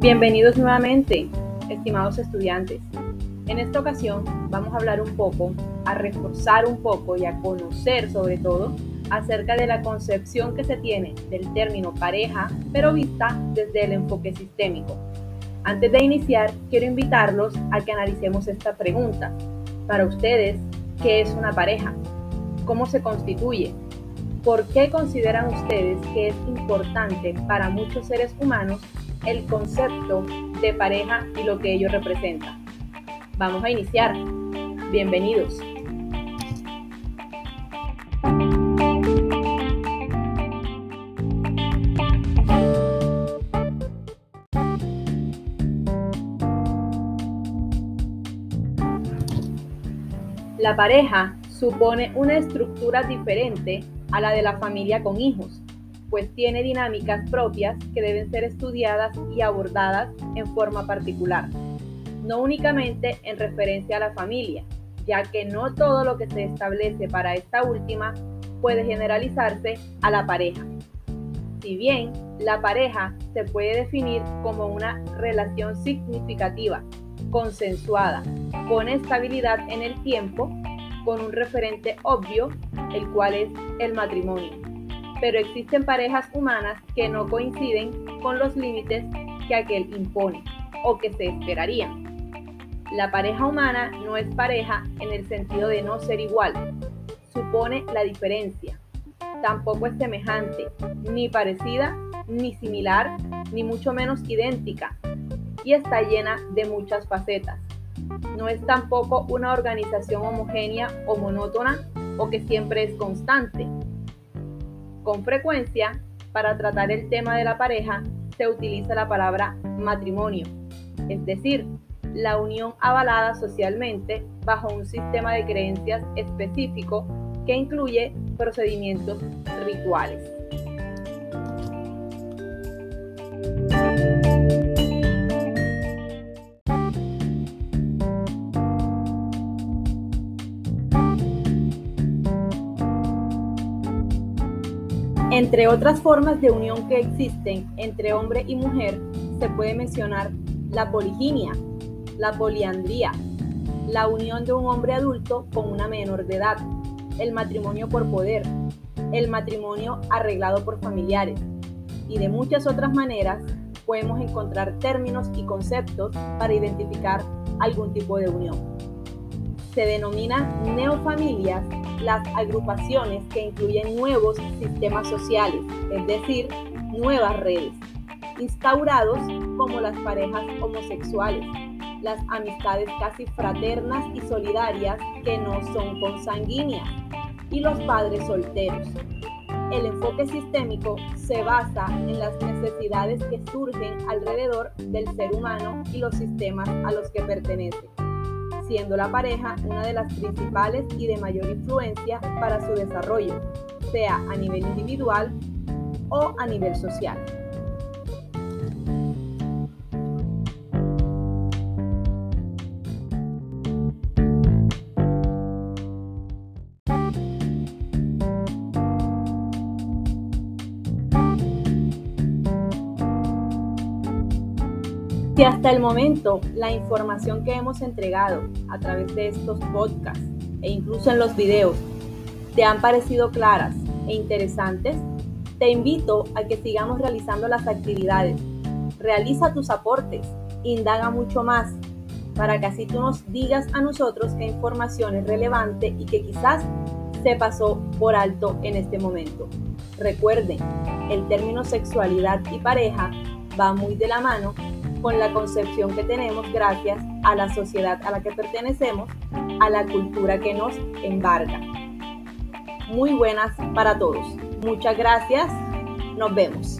Bienvenidos nuevamente, estimados estudiantes. En esta ocasión vamos a hablar un poco, a reforzar un poco y a conocer sobre todo acerca de la concepción que se tiene del término pareja, pero vista desde el enfoque sistémico. Antes de iniciar, quiero invitarlos a que analicemos esta pregunta. Para ustedes, ¿qué es una pareja? ¿Cómo se constituye? ¿Por qué consideran ustedes que es importante para muchos seres humanos el concepto de pareja y lo que ello representa. Vamos a iniciar. Bienvenidos. La pareja supone una estructura diferente a la de la familia con hijos pues tiene dinámicas propias que deben ser estudiadas y abordadas en forma particular, no únicamente en referencia a la familia, ya que no todo lo que se establece para esta última puede generalizarse a la pareja. Si bien la pareja se puede definir como una relación significativa, consensuada, con estabilidad en el tiempo, con un referente obvio, el cual es el matrimonio pero existen parejas humanas que no coinciden con los límites que aquel impone o que se esperarían. La pareja humana no es pareja en el sentido de no ser igual, supone la diferencia. Tampoco es semejante, ni parecida, ni similar, ni mucho menos idéntica, y está llena de muchas facetas. No es tampoco una organización homogénea o monótona o que siempre es constante, con frecuencia, para tratar el tema de la pareja, se utiliza la palabra matrimonio, es decir, la unión avalada socialmente bajo un sistema de creencias específico que incluye procedimientos rituales. Entre otras formas de unión que existen entre hombre y mujer, se puede mencionar la poliginia, la poliandría, la unión de un hombre adulto con una menor de edad, el matrimonio por poder, el matrimonio arreglado por familiares y de muchas otras maneras podemos encontrar términos y conceptos para identificar algún tipo de unión. Se denominan neofamilias las agrupaciones que incluyen nuevos sistemas sociales, es decir, nuevas redes, instaurados como las parejas homosexuales, las amistades casi fraternas y solidarias que no son consanguíneas, y los padres solteros. El enfoque sistémico se basa en las necesidades que surgen alrededor del ser humano y los sistemas a los que pertenece siendo la pareja una de las principales y de mayor influencia para su desarrollo, sea a nivel individual o a nivel social. Si hasta el momento la información que hemos entregado a través de estos podcasts e incluso en los videos te han parecido claras e interesantes, te invito a que sigamos realizando las actividades. Realiza tus aportes, indaga mucho más, para que así tú nos digas a nosotros qué información es relevante y que quizás se pasó por alto en este momento. Recuerden, el término sexualidad y pareja va muy de la mano con la concepción que tenemos gracias a la sociedad a la que pertenecemos, a la cultura que nos embarga. Muy buenas para todos. Muchas gracias. Nos vemos.